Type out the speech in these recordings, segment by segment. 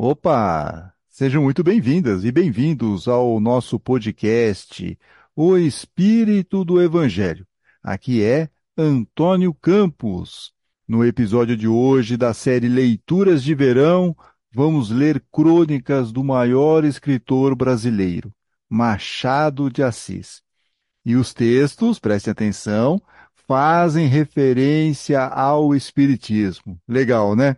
Opa! Sejam muito bem-vindas e bem-vindos ao nosso podcast O Espírito do Evangelho. Aqui é Antônio Campos. No episódio de hoje da série Leituras de Verão, vamos ler crônicas do maior escritor brasileiro, Machado de Assis. E os textos, prestem atenção, fazem referência ao Espiritismo. Legal, né?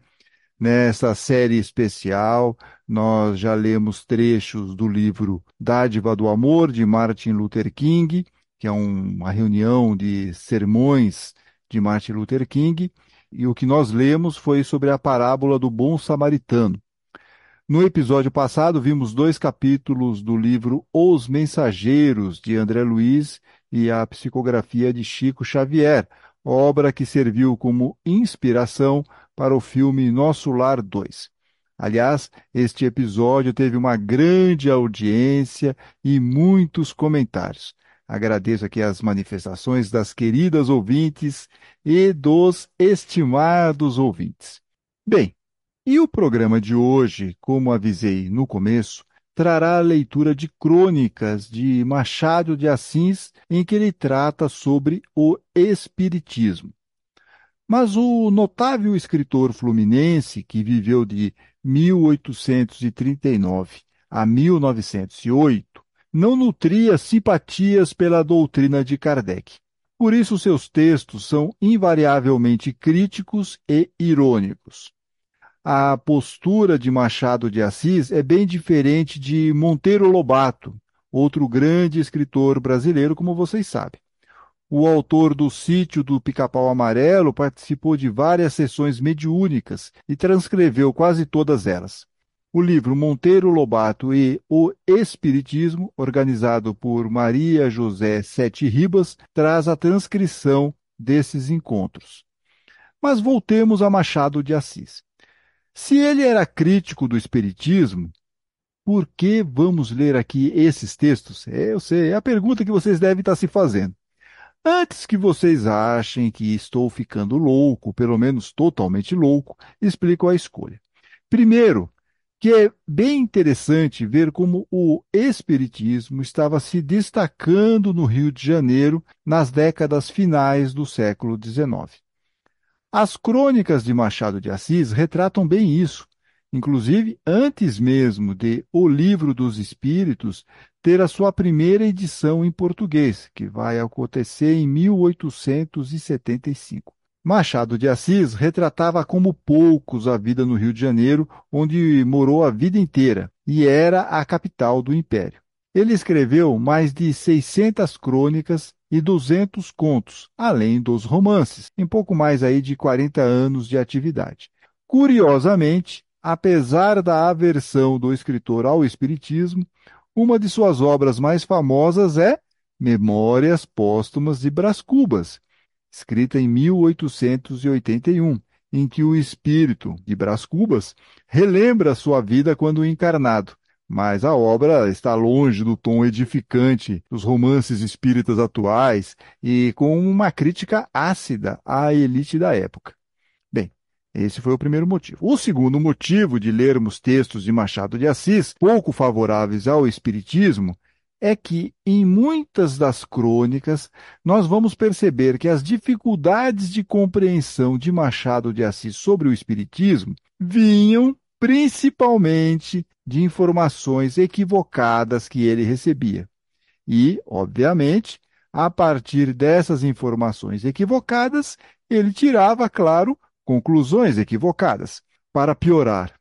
Nessa série especial, nós já lemos trechos do livro Dádiva do Amor, de Martin Luther King, que é uma reunião de sermões de Martin Luther King, e o que nós lemos foi sobre a parábola do bom samaritano. No episódio passado, vimos dois capítulos do livro Os Mensageiros, de André Luiz, e a psicografia de Chico Xavier, obra que serviu como inspiração para o filme Nosso Lar 2. Aliás, este episódio teve uma grande audiência e muitos comentários. Agradeço aqui as manifestações das queridas ouvintes e dos estimados ouvintes. Bem, e o programa de hoje, como avisei no começo, trará a leitura de crônicas de Machado de Assis, em que ele trata sobre o Espiritismo. Mas o notável escritor fluminense, que viveu de 1839 a 1908, não nutria simpatias pela doutrina de Kardec. Por isso, seus textos são invariavelmente críticos e irônicos. A postura de Machado de Assis é bem diferente de Monteiro Lobato, outro grande escritor brasileiro, como vocês sabem. O autor do Sítio do Pica-Pau Amarelo participou de várias sessões mediúnicas e transcreveu quase todas elas. O livro Monteiro Lobato e o Espiritismo, organizado por Maria José Sete Ribas, traz a transcrição desses encontros. Mas voltemos a Machado de Assis. Se ele era crítico do Espiritismo, por que vamos ler aqui esses textos? É, eu sei, é a pergunta que vocês devem estar se fazendo. Antes que vocês achem que estou ficando louco, pelo menos totalmente louco, explico a escolha. Primeiro, que é bem interessante ver como o Espiritismo estava se destacando no Rio de Janeiro nas décadas finais do século XIX. As crônicas de Machado de Assis retratam bem isso, inclusive antes mesmo de O Livro dos Espíritos ter a sua primeira edição em português, que vai acontecer em 1875. Machado de Assis retratava como poucos a vida no Rio de Janeiro, onde morou a vida inteira e era a capital do império. Ele escreveu mais de 600 crônicas e 200 contos, além dos romances, em pouco mais aí de 40 anos de atividade. Curiosamente, apesar da aversão do escritor ao espiritismo, uma de suas obras mais famosas é Memórias Póstumas de Brás Cubas, escrita em 1881, em que o espírito de Brás Cubas relembra sua vida quando encarnado. Mas a obra está longe do tom edificante dos romances espíritas atuais e com uma crítica ácida à elite da época. Esse foi o primeiro motivo. O segundo motivo de lermos textos de Machado de Assis pouco favoráveis ao Espiritismo é que, em muitas das crônicas, nós vamos perceber que as dificuldades de compreensão de Machado de Assis sobre o Espiritismo vinham principalmente de informações equivocadas que ele recebia. E, obviamente, a partir dessas informações equivocadas, ele tirava, claro, conclusões equivocadas. Para piorar,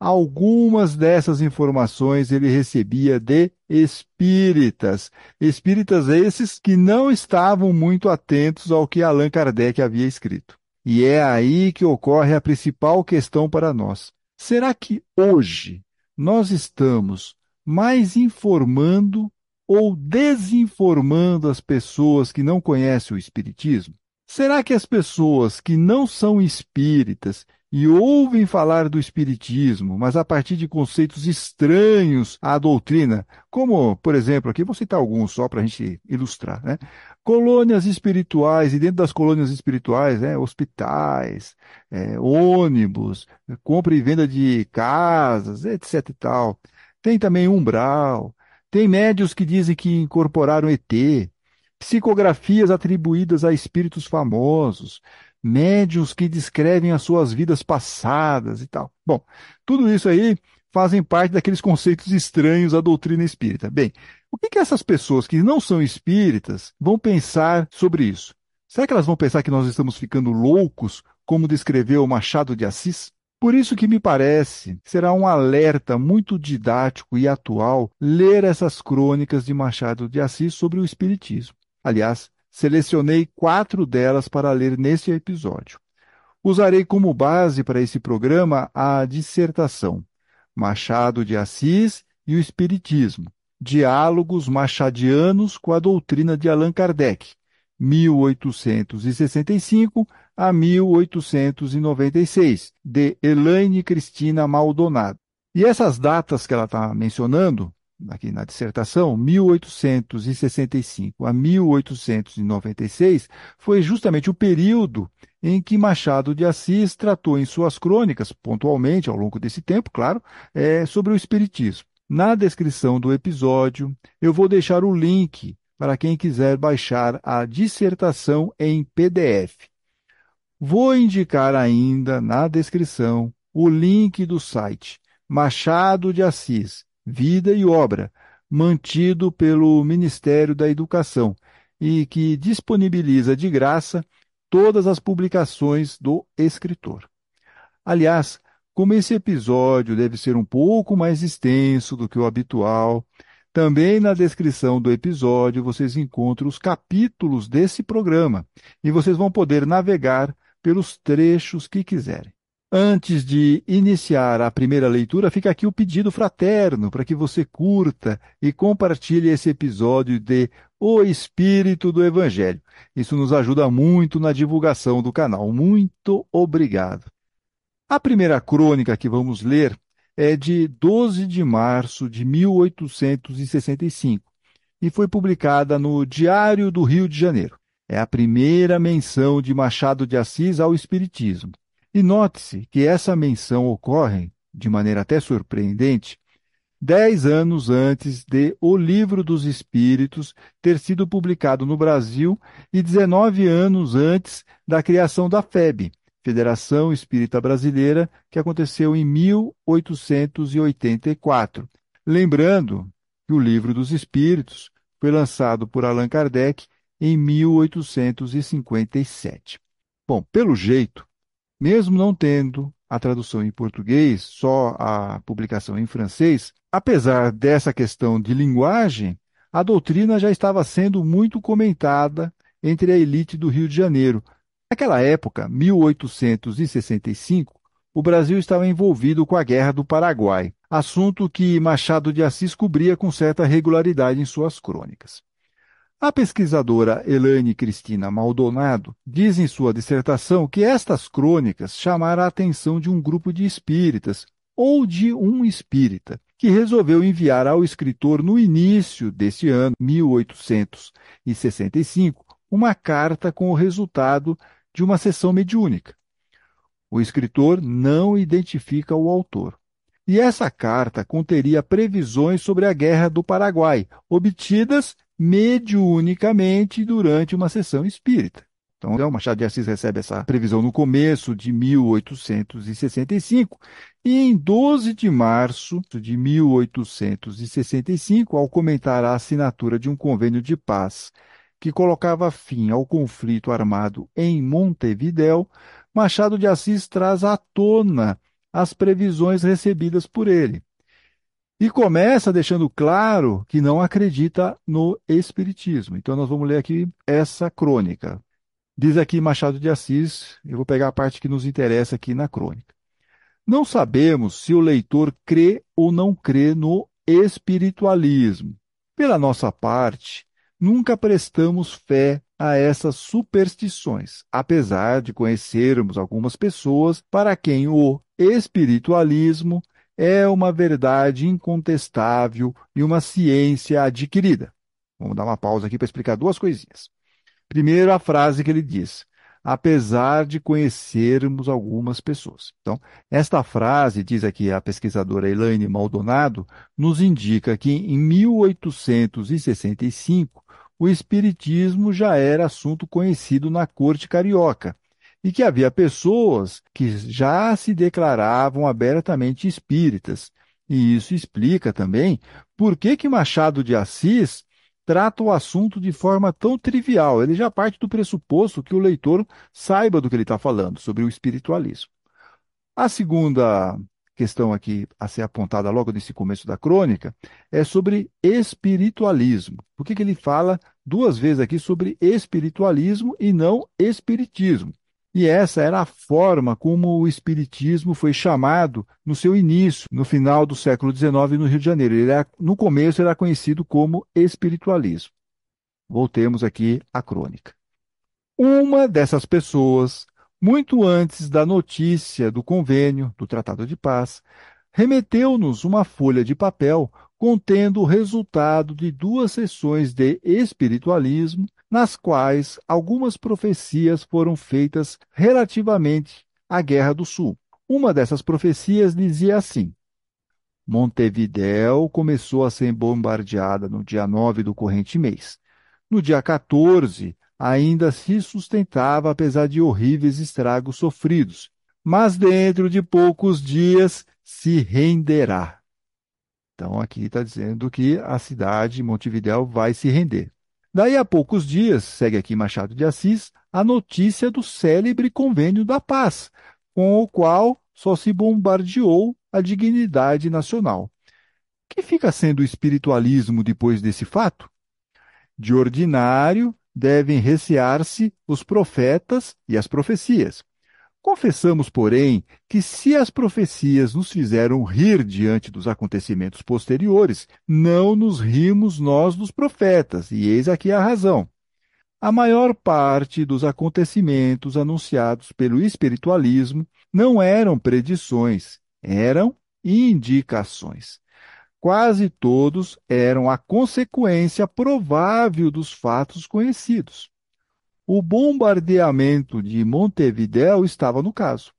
algumas dessas informações ele recebia de espíritas, espíritas esses que não estavam muito atentos ao que Allan Kardec havia escrito. E é aí que ocorre a principal questão para nós. Será que hoje nós estamos mais informando ou desinformando as pessoas que não conhecem o Espiritismo? Será que as pessoas que não são espíritas e ouvem falar do Espiritismo, mas a partir de conceitos estranhos à doutrina, como, por exemplo, aqui vou citar alguns só para a gente ilustrar, né? Colônias espirituais, e dentro das colônias espirituais, né, hospitais, é, ônibus, compra e venda de casas, etc e tal. Tem também umbral, tem médios que dizem que incorporaram ET, psicografias atribuídas a espíritos famosos, médios que descrevem as suas vidas passadas e tal. Bom, tudo isso aí fazem parte daqueles conceitos estranhos à doutrina espírita. Bem, o que, que essas pessoas que não são espíritas vão pensar sobre isso? Será que elas vão pensar que nós estamos ficando loucos, como descreveu Machado de Assis? Por isso que me parece será um alerta muito didático e atual ler essas crônicas de Machado de Assis sobre o Espiritismo. Aliás, Selecionei quatro delas para ler neste episódio. Usarei como base para esse programa a dissertação Machado de Assis e o Espiritismo, Diálogos Machadianos com a Doutrina de Allan Kardec, 1865 a 1896, de Elaine Cristina Maldonado. E essas datas que ela está mencionando aqui na dissertação, 1865 a 1896, foi justamente o período em que Machado de Assis tratou em suas crônicas, pontualmente ao longo desse tempo, claro, é, sobre o Espiritismo. Na descrição do episódio, eu vou deixar o link para quem quiser baixar a dissertação em PDF. Vou indicar ainda na descrição o link do site Machado de Assis, Vida e Obra, mantido pelo Ministério da Educação e que disponibiliza de graça todas as publicações do escritor. Aliás, como esse episódio deve ser um pouco mais extenso do que o habitual, também na descrição do episódio vocês encontram os capítulos desse programa e vocês vão poder navegar pelos trechos que quiserem. Antes de iniciar a primeira leitura, fica aqui o pedido fraterno para que você curta e compartilhe esse episódio de O Espírito do Evangelho. Isso nos ajuda muito na divulgação do canal. Muito obrigado. A primeira crônica que vamos ler é de 12 de março de 1865 e foi publicada no Diário do Rio de Janeiro. É a primeira menção de Machado de Assis ao Espiritismo. E note-se que essa menção ocorre, de maneira até surpreendente, dez anos antes de O Livro dos Espíritos ter sido publicado no Brasil e 19 anos antes da criação da FEB, Federação Espírita Brasileira, que aconteceu em 1884. Lembrando que o Livro dos Espíritos foi lançado por Allan Kardec em 1857. Bom, pelo jeito, mesmo não tendo a tradução em português, só a publicação em francês, apesar dessa questão de linguagem, a doutrina já estava sendo muito comentada entre a elite do Rio de Janeiro. Naquela época, 1865, o Brasil estava envolvido com a Guerra do Paraguai, assunto que Machado de Assis cobria com certa regularidade em suas crônicas. A pesquisadora Elaine Cristina Maldonado diz em sua dissertação que estas crônicas chamaram a atenção de um grupo de espíritas, ou de um espírita, que resolveu enviar ao escritor no início deste ano, 1865, uma carta com o resultado de uma sessão mediúnica. O escritor não identifica o autor. E essa carta conteria previsões sobre a Guerra do Paraguai, obtidas mediunicamente durante uma sessão espírita. Então, o Machado de Assis recebe essa previsão no começo de 1865 e em 12 de março de 1865, ao comentar a assinatura de um convênio de paz que colocava fim ao conflito armado em Montevidéu, Machado de Assis traz à tona as previsões recebidas por ele. E começa deixando claro que não acredita no Espiritismo. Então, nós vamos ler aqui essa crônica. Diz aqui Machado de Assis, eu vou pegar a parte que nos interessa aqui na crônica. Não sabemos se o leitor crê ou não crê no espiritualismo. Pela nossa parte, nunca prestamos fé a essas superstições, apesar de conhecermos algumas pessoas para quem o espiritualismo é uma verdade incontestável e uma ciência adquirida. Vamos dar uma pausa aqui para explicar duas coisinhas. Primeiro, a frase que ele diz: apesar de conhecermos algumas pessoas. Então, esta frase, diz aqui a pesquisadora Elaine Maldonado, nos indica que em 1865 o espiritismo já era assunto conhecido na corte carioca e que havia pessoas que já se declaravam abertamente espíritas. E isso explica também por que, que Machado de Assis trata o assunto de forma tão trivial. Ele já parte do pressuposto que o leitor saiba do que ele está falando, sobre o espiritualismo. A segunda questão aqui a ser apontada logo nesse começo da crônica é sobre espiritualismo. Por que, que ele fala duas vezes aqui sobre espiritualismo e não espiritismo? E essa era a forma como o Espiritismo foi chamado no seu início, no final do século XIX, no Rio de Janeiro. Era, no começo era conhecido como espiritualismo. Voltemos aqui à crônica. Uma dessas pessoas, muito antes da notícia do convênio, do Tratado de Paz, remeteu-nos uma folha de papel contendo o resultado de duas sessões de espiritualismo, nas quais algumas profecias foram feitas relativamente à Guerra do Sul. Uma dessas profecias dizia assim: Montevidéu começou a ser bombardeada no dia 9 do corrente mês. No dia 14, ainda se sustentava apesar de horríveis estragos sofridos, mas dentro de poucos dias se renderá. Então, aqui está dizendo que a cidade, Montevidéu, vai se render. Daí a poucos dias, segue aqui Machado de Assis, a notícia do célebre Convênio da Paz, com o qual só se bombardeou a dignidade nacional. Que fica sendo o espiritualismo depois desse fato? De ordinário, devem recear-se os profetas e as profecias. Confessamos, porém, que se as profecias nos fizeram rir diante dos acontecimentos posteriores, não nos rimos nós dos profetas, e eis aqui a razão. A maior parte dos acontecimentos anunciados pelo espiritualismo não eram predições, eram indicações. Quase todos eram a consequência provável dos fatos conhecidos. O bombardeamento de Montevidéu estava no caso.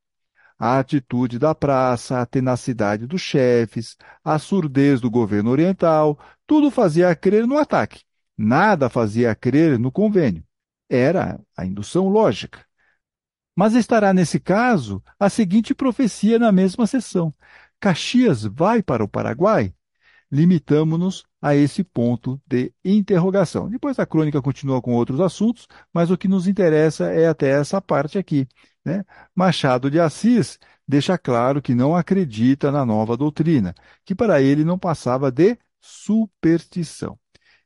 A atitude da praça, a tenacidade dos chefes, a surdez do governo oriental, tudo fazia crer no ataque. Nada fazia crer no convênio. Era a indução lógica. Mas estará nesse caso a seguinte profecia na mesma sessão: Caxias vai para o Paraguai? Limitamos-nos a esse ponto de interrogação. Depois a crônica continua com outros assuntos, mas o que nos interessa é até essa parte aqui. Né? Machado de Assis deixa claro que não acredita na nova doutrina, que para ele não passava de superstição.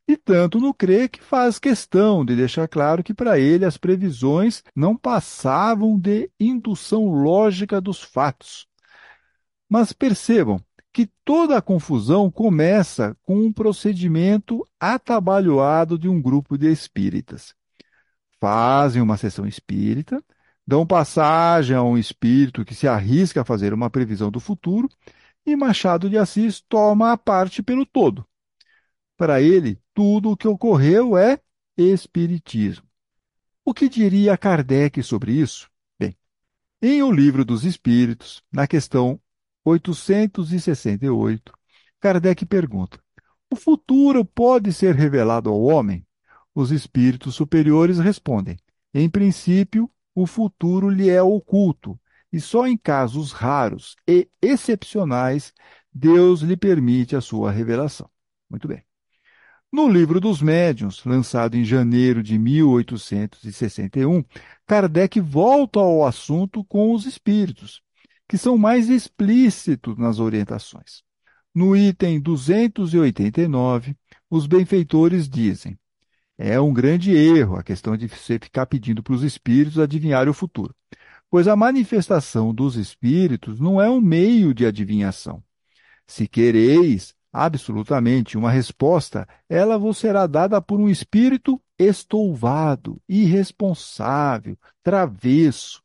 E tanto no crê que faz questão de deixar claro que para ele as previsões não passavam de indução lógica dos fatos. Mas percebam toda a confusão começa com um procedimento atabalhoado de um grupo de espíritas. Fazem uma sessão espírita, dão passagem a um espírito que se arrisca a fazer uma previsão do futuro, e Machado de Assis toma a parte pelo todo. Para ele, tudo o que ocorreu é espiritismo. O que diria Kardec sobre isso? Bem, em O Livro dos Espíritos, na questão 868, Kardec pergunta: O futuro pode ser revelado ao homem? Os espíritos superiores respondem: Em princípio, o futuro lhe é oculto, e só em casos raros e excepcionais Deus lhe permite a sua revelação. Muito bem. No livro dos Médiuns, lançado em janeiro de 1861, Kardec volta ao assunto com os espíritos que são mais explícitos nas orientações. No item 289, os benfeitores dizem: é um grande erro a questão de você ficar pedindo para os espíritos adivinhar o futuro, pois a manifestação dos espíritos não é um meio de adivinhação. Se quereis absolutamente uma resposta, ela vos será dada por um espírito estouvado, irresponsável, travesso.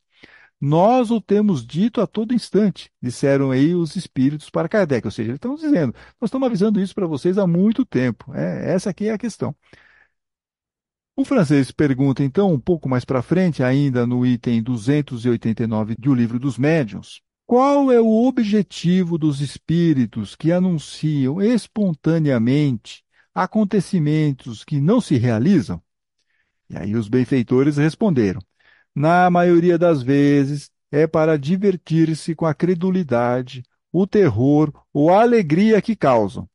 Nós o temos dito a todo instante, disseram aí os espíritos para Kardec. Ou seja, eles estão dizendo, nós estamos avisando isso para vocês há muito tempo. É, essa aqui é a questão. O francês pergunta, então, um pouco mais para frente, ainda no item 289 do Livro dos Médiuns, qual é o objetivo dos espíritos que anunciam espontaneamente acontecimentos que não se realizam? E aí os benfeitores responderam: na maioria das vezes é para divertir-se com a credulidade, o terror ou a alegria que causam.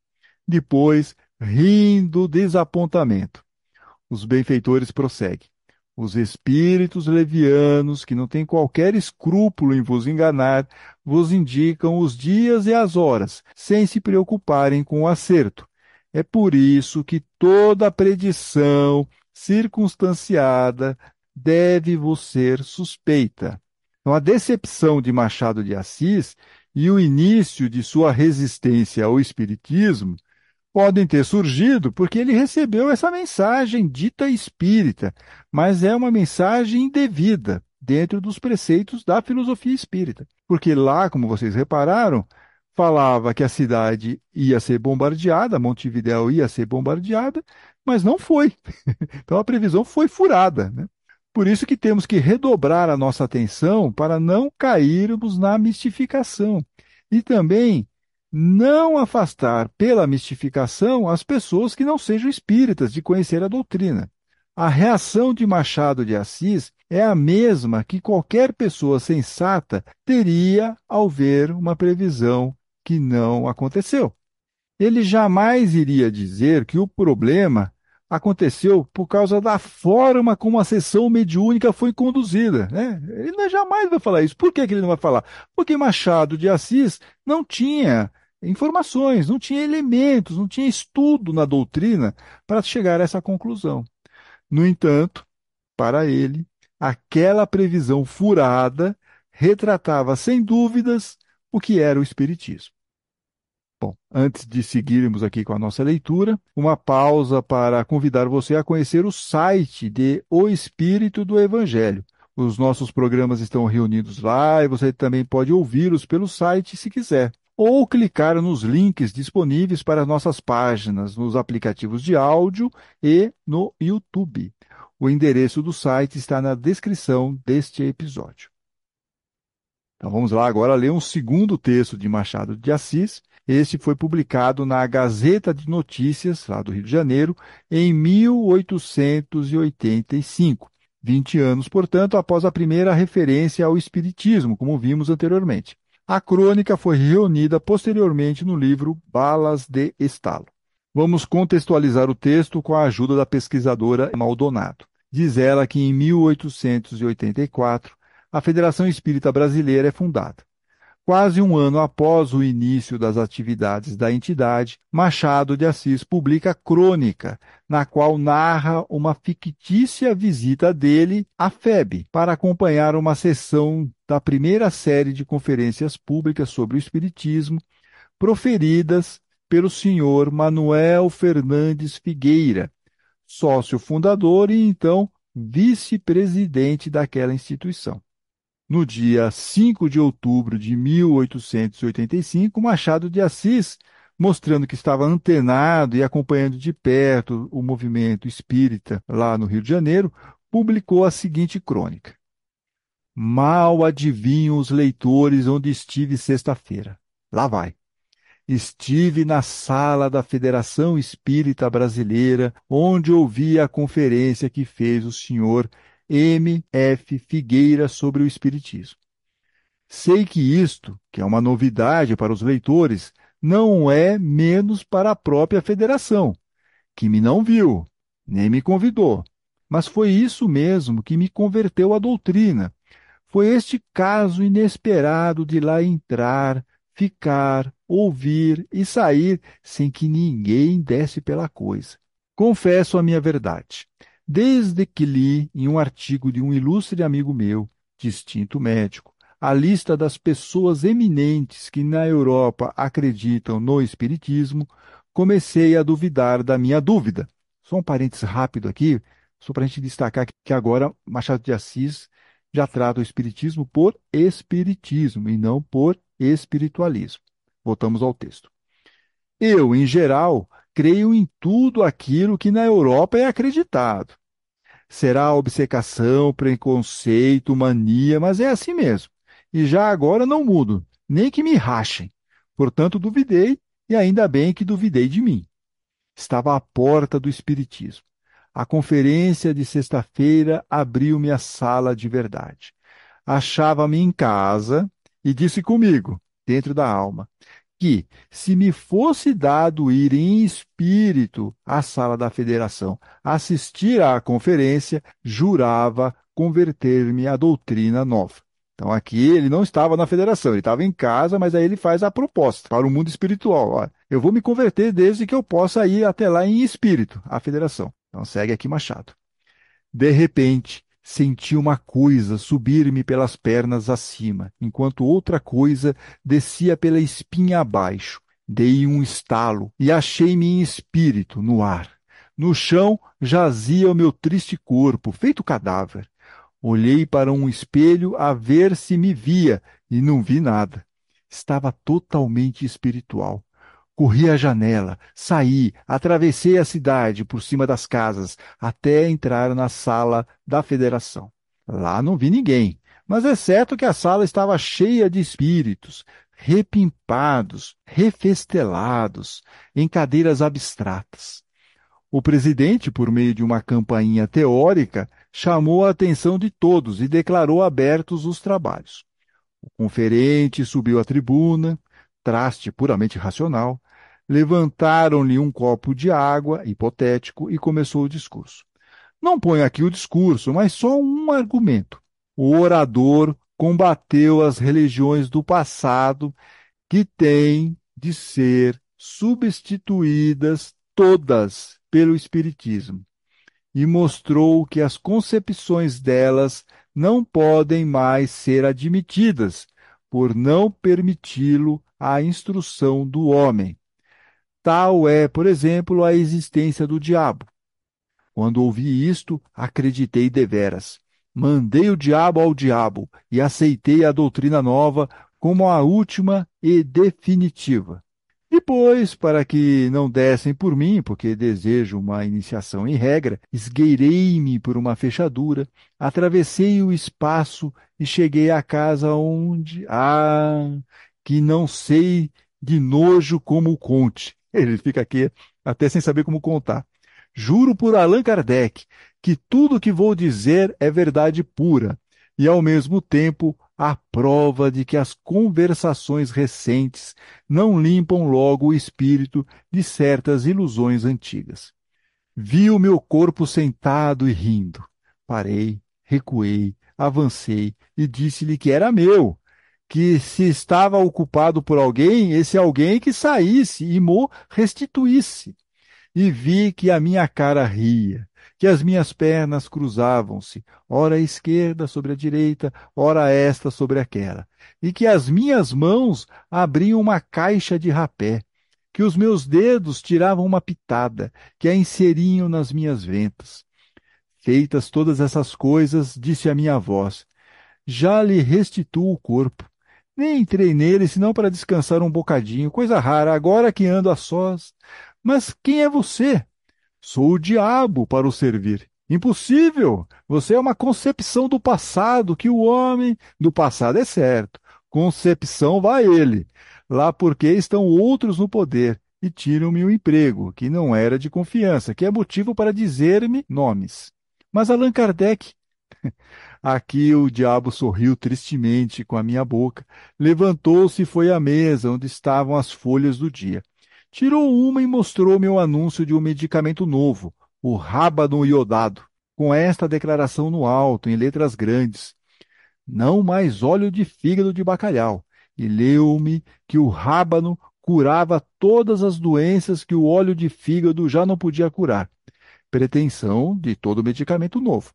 Depois, rindo do desapontamento. Os benfeitores prosseguem. Os espíritos levianos, que não têm qualquer escrúpulo em vos enganar, vos indicam os dias e as horas, sem se preocuparem com o acerto. É por isso que toda predição circunstanciada deve vos ser suspeita. Então, a decepção de Machado de Assis e o início de sua resistência ao Espiritismo podem ter surgido porque ele recebeu essa mensagem dita espírita, mas é uma mensagem indevida dentro dos preceitos da filosofia espírita. Porque lá, como vocês repararam, falava que a cidade ia ser bombardeada, Montevidéu ia ser bombardeada, mas não foi. Então a previsão foi furada. Né? Por isso que temos que redobrar a nossa atenção para não cairmos na mistificação. E também não afastar pela mistificação as pessoas que não sejam espíritas de conhecer a doutrina. A reação de Machado de Assis é a mesma que qualquer pessoa sensata teria ao ver uma previsão que não aconteceu. Ele jamais iria dizer que o problema aconteceu por causa da forma como a sessão mediúnica foi conduzida. Né? Ele jamais vai falar isso. Por que, que ele não vai falar? Porque Machado de Assis não tinha informações, não tinha elementos, não tinha estudo na doutrina para chegar a essa conclusão. No entanto, para ele, aquela previsão furada retratava sem dúvidas o que era o Espiritismo. Bom, antes de seguirmos aqui com a nossa leitura, uma pausa para convidar você a conhecer o site de O Espírito do Evangelho. Os nossos programas estão reunidos lá e você também pode ouvi-los pelo site se quiser ou clicar nos links disponíveis para nossas páginas nos aplicativos de áudio e no YouTube. O endereço do site está na descrição deste episódio. Então vamos lá agora ler um segundo texto de Machado de Assis. Este foi publicado na Gazeta de Notícias, lá do Rio de Janeiro, em 1885. 20 anos, portanto, após a primeira referência ao Espiritismo, como vimos anteriormente. A crônica foi reunida posteriormente no livro Balas de Estalo. Vamos contextualizar o texto com a ajuda da pesquisadora Maldonado. Diz ela que em 1884 a Federação Espírita Brasileira é fundada. Quase um ano após o início das atividades da entidade, Machado de Assis publica Crônica, na qual narra uma fictícia visita dele à FEB para acompanhar uma sessão da primeira série de conferências públicas sobre o Espiritismo, proferidas pelo senhor Manuel Fernandes Figueira, sócio fundador e então vice-presidente daquela instituição. No dia 5 de outubro de 1885, Machado de Assis, mostrando que estava antenado e acompanhando de perto o movimento espírita lá no Rio de Janeiro, publicou a seguinte crônica: Mal adivinham os leitores onde estive sexta-feira. Lá vai. Estive na sala da Federação Espírita Brasileira, onde ouvi a conferência que fez o senhor M. F. Figueira sobre o Espiritismo. Sei que isto, que é uma novidade para os leitores, não é menos para a própria federação, que me não viu, nem me convidou. Mas foi isso mesmo que me converteu à doutrina. Foi este caso inesperado de lá entrar, ficar, ouvir e sair sem que ninguém desse pela coisa. Confesso a minha verdade. Desde que li em um artigo de um ilustre amigo meu, distinto médico, a lista das pessoas eminentes que na Europa acreditam no Espiritismo, comecei a duvidar da minha dúvida. Só um parênteses rápido aqui, Só para a gente destacar que agora Machado de Assis já trata o espiritismo por espiritismo e não por espiritualismo. Voltamos ao texto. Eu, em geral, creio em tudo aquilo que na Europa é acreditado. Será obcecação, preconceito, mania, mas é assim mesmo. E já agora não mudo, nem que me rachem. Portanto, duvidei, e ainda bem que duvidei de mim. Estava à porta do Espiritismo. A conferência de sexta-feira abriu-me a sala de verdade. Achava-me em casa e disse comigo, dentro da alma, que, se me fosse dado ir em espírito à sala da federação, assistir à conferência, jurava converter-me à doutrina nova. Então aqui ele não estava na federação, ele estava em casa, mas aí ele faz a proposta para o mundo espiritual. Olha, eu vou me converter desde que eu possa ir até lá em espírito, à federação. Então segue aqui Machado. De repente, senti uma coisa subir-me pelas pernas acima, enquanto outra coisa descia pela espinha abaixo. Dei um estalo e achei-me em espírito, no ar. No chão jazia o meu triste corpo, feito cadáver. Olhei para um espelho a ver se me via e não vi nada. Estava totalmente espiritual. Corri à janela, saí, atravessei a cidade por cima das casas, até entrar na sala da federação. Lá não vi ninguém, mas é certo que a sala estava cheia de espíritos, repimpados, refestelados, em cadeiras abstratas. O presidente, por meio de uma campainha teórica, chamou a atenção de todos e declarou abertos os trabalhos. O conferente subiu à tribuna, traste puramente racional, levantaram-lhe um copo de água, hipotético, e começou o discurso. Não ponho aqui o discurso, mas só um argumento. O orador combateu as religiões do passado que têm de ser substituídas todas pelo Espiritismo e mostrou que as concepções delas não podem mais ser admitidas por não permiti-lo à instrução do homem. Tal é, por exemplo, a existência do diabo. Quando ouvi isto, acreditei deveras. Mandei o diabo ao diabo e aceitei a doutrina nova como a última e definitiva. Depois, para que não dessem por mim, porque desejo uma iniciação em regra, esgueirei-me por uma fechadura, atravessei o espaço e cheguei à casa onde. Ah, que não sei de nojo como o conte. Ele fica aqui até sem saber como contar. Juro por Allan Kardec que tudo o que vou dizer é verdade pura e, ao mesmo tempo, a prova de que as conversações recentes não limpam logo o espírito de certas ilusões antigas. Vi o meu corpo sentado e rindo. Parei, recuei, avancei e disse-lhe que era meu, que se estava ocupado por alguém, esse alguém que saísse e mo restituísse. E vi que a minha cara ria, que as minhas pernas cruzavam-se, ora à esquerda sobre a direita, ora esta sobre aquela, e que as minhas mãos abriam uma caixa de rapé, que os meus dedos tiravam uma pitada, que a inseriam nas minhas ventas. Feitas todas essas coisas, disse a minha voz, já lhe restituo o corpo nem entrei nele senão para descansar um bocadinho, coisa rara, agora que ando a sós. Mas quem é você? Sou o diabo para o servir. Impossível! Você é uma concepção do passado que o homem do passado é certo. Concepção vai ele. Lá porque estão outros no poder e tiram-me o emprego, que não era de confiança, que é motivo para dizer-me nomes. Mas Allan Kardec Aqui o diabo sorriu tristemente com a minha boca, levantou-se e foi à mesa onde estavam as folhas do dia. Tirou uma e mostrou-me o anúncio de um medicamento novo, o rábano iodado, com esta declaração no alto, em letras grandes. Não mais óleo de fígado de bacalhau. E leu-me que o rábano curava todas as doenças que o óleo de fígado já não podia curar. Pretensão de todo medicamento novo.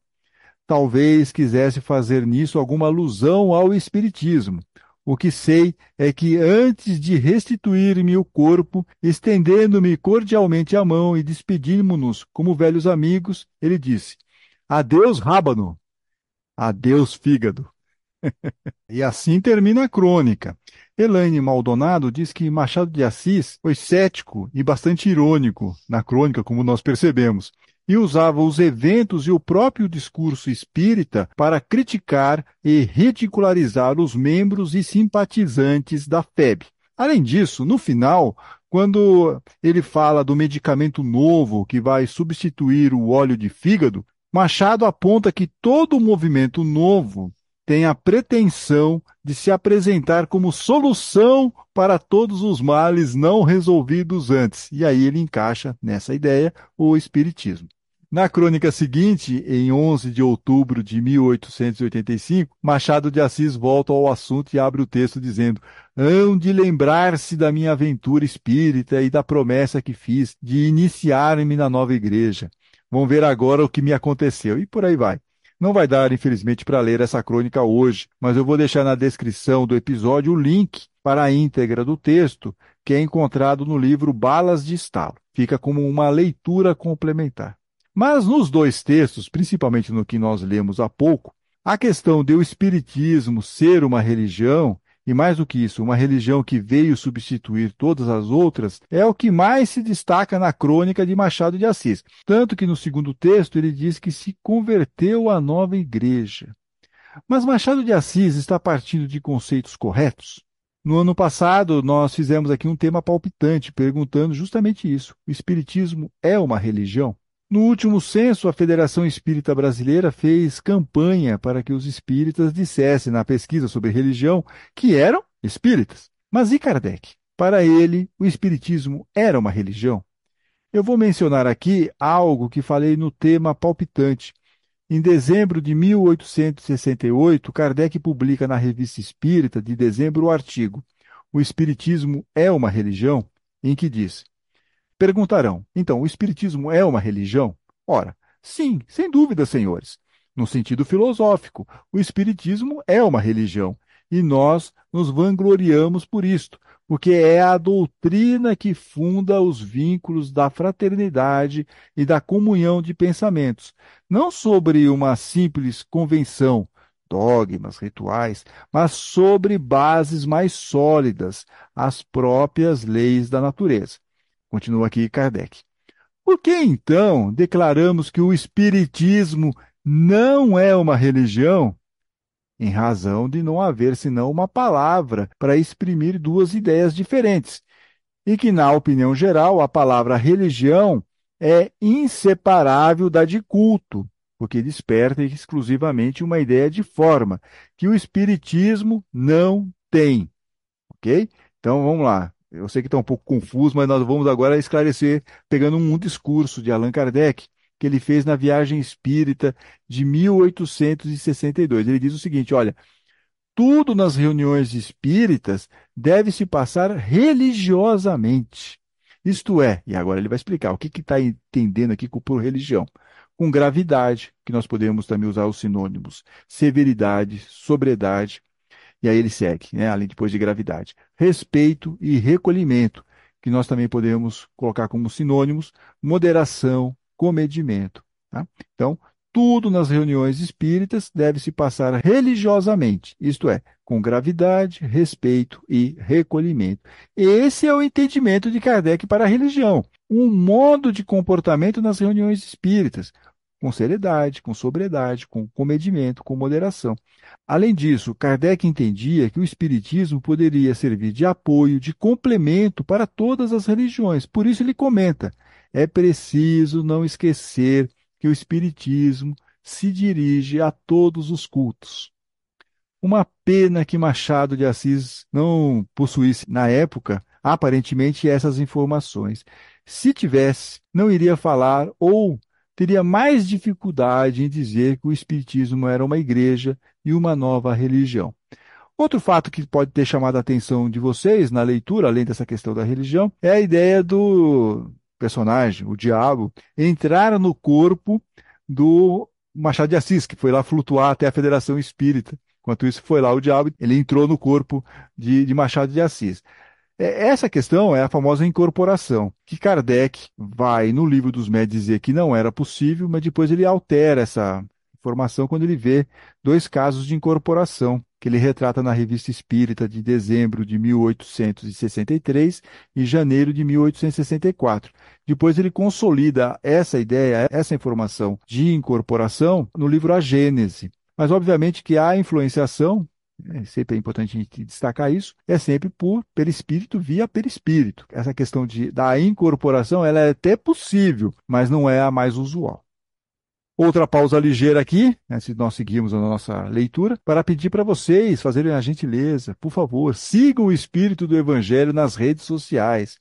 Talvez quisesse fazer nisso alguma alusão ao Espiritismo. O que sei é que, antes de restituir-me o corpo, estendendo-me cordialmente a mão e despedimos-nos como velhos amigos, ele disse: Adeus, rábano. Adeus, fígado. e assim termina a crônica. Elaine Maldonado diz que Machado de Assis foi cético e bastante irônico na crônica, como nós percebemos, e usava os eventos e o próprio discurso espírita para criticar e ridicularizar os membros e simpatizantes da FEB. Além disso, no final, quando ele fala do medicamento novo que vai substituir o óleo de fígado, Machado aponta que todo movimento novo tem a pretensão de se apresentar como solução para todos os males não resolvidos antes. E aí ele encaixa nessa ideia o Espiritismo. Na crônica seguinte, em 11 de outubro de 1885, Machado de Assis volta ao assunto e abre o texto dizendo: Hão de lembrar-se da minha aventura espírita e da promessa que fiz de iniciar-me na nova igreja. Vão ver agora o que me aconteceu. E por aí vai. Não vai dar, infelizmente, para ler essa crônica hoje, mas eu vou deixar na descrição do episódio o link para a íntegra do texto, que é encontrado no livro Balas de Estalo. Fica como uma leitura complementar. Mas nos dois textos, principalmente no que nós lemos há pouco, a questão de o espiritismo ser uma religião e mais do que isso, uma religião que veio substituir todas as outras, é o que mais se destaca na crônica de Machado de Assis. Tanto que no segundo texto ele diz que se converteu à nova igreja. Mas Machado de Assis está partindo de conceitos corretos? No ano passado, nós fizemos aqui um tema palpitante, perguntando justamente isso: o Espiritismo é uma religião? No último censo, a Federação Espírita Brasileira fez campanha para que os espíritas dissessem na pesquisa sobre religião que eram espíritas. Mas e Kardec? Para ele, o espiritismo era uma religião? Eu vou mencionar aqui algo que falei no tema palpitante. Em dezembro de 1868, Kardec publica na Revista Espírita de dezembro o artigo O Espiritismo é uma religião? em que diz: Perguntarão: então, o Espiritismo é uma religião? Ora, sim, sem dúvida, senhores. No sentido filosófico, o Espiritismo é uma religião e nós nos vangloriamos por isto, porque é a doutrina que funda os vínculos da fraternidade e da comunhão de pensamentos, não sobre uma simples convenção, dogmas, rituais, mas sobre bases mais sólidas, as próprias leis da natureza. Continua aqui Kardec. Por que então declaramos que o Espiritismo não é uma religião? Em razão de não haver senão uma palavra para exprimir duas ideias diferentes, e que, na opinião geral, a palavra religião é inseparável da de culto, porque desperta exclusivamente uma ideia de forma, que o Espiritismo não tem. Ok? Então vamos lá. Eu sei que está um pouco confuso, mas nós vamos agora esclarecer, pegando um discurso de Allan Kardec, que ele fez na Viagem Espírita de 1862. Ele diz o seguinte: olha, tudo nas reuniões espíritas deve se passar religiosamente. Isto é, e agora ele vai explicar o que está entendendo aqui por religião. Com gravidade, que nós podemos também usar os sinônimos, severidade, sobriedade, e aí ele segue, né, além depois de gravidade. Respeito e recolhimento, que nós também podemos colocar como sinônimos, moderação, comedimento. Tá? Então, tudo nas reuniões espíritas deve se passar religiosamente, isto é, com gravidade, respeito e recolhimento. Esse é o entendimento de Kardec para a religião, um modo de comportamento nas reuniões espíritas, com seriedade, com sobriedade, com comedimento, com moderação. Além disso, Kardec entendia que o Espiritismo poderia servir de apoio, de complemento para todas as religiões. Por isso ele comenta: é preciso não esquecer que o Espiritismo se dirige a todos os cultos. Uma pena que Machado de Assis não possuísse, na época, aparentemente essas informações. Se tivesse, não iria falar ou teria mais dificuldade em dizer que o Espiritismo era uma igreja e uma nova religião. Outro fato que pode ter chamado a atenção de vocês na leitura, além dessa questão da religião, é a ideia do personagem, o diabo, entrar no corpo do Machado de Assis, que foi lá flutuar até a Federação Espírita. Enquanto isso, foi lá o diabo, ele entrou no corpo de, de Machado de Assis. É, essa questão é a famosa incorporação, que Kardec vai no livro dos médios dizer que não era possível, mas depois ele altera essa informação quando ele vê dois casos de incorporação que ele retrata na Revista Espírita de dezembro de 1863 e janeiro de 1864. Depois ele consolida essa ideia, essa informação de incorporação no livro A Gênese. Mas obviamente que a influenciação é sempre é importante a gente destacar isso, é sempre por perispírito via perispírito. Essa questão de, da incorporação ela é até possível, mas não é a mais usual. Outra pausa ligeira aqui, né, se nós seguirmos a nossa leitura, para pedir para vocês fazerem a gentileza, por favor, sigam o Espírito do Evangelho nas redes sociais.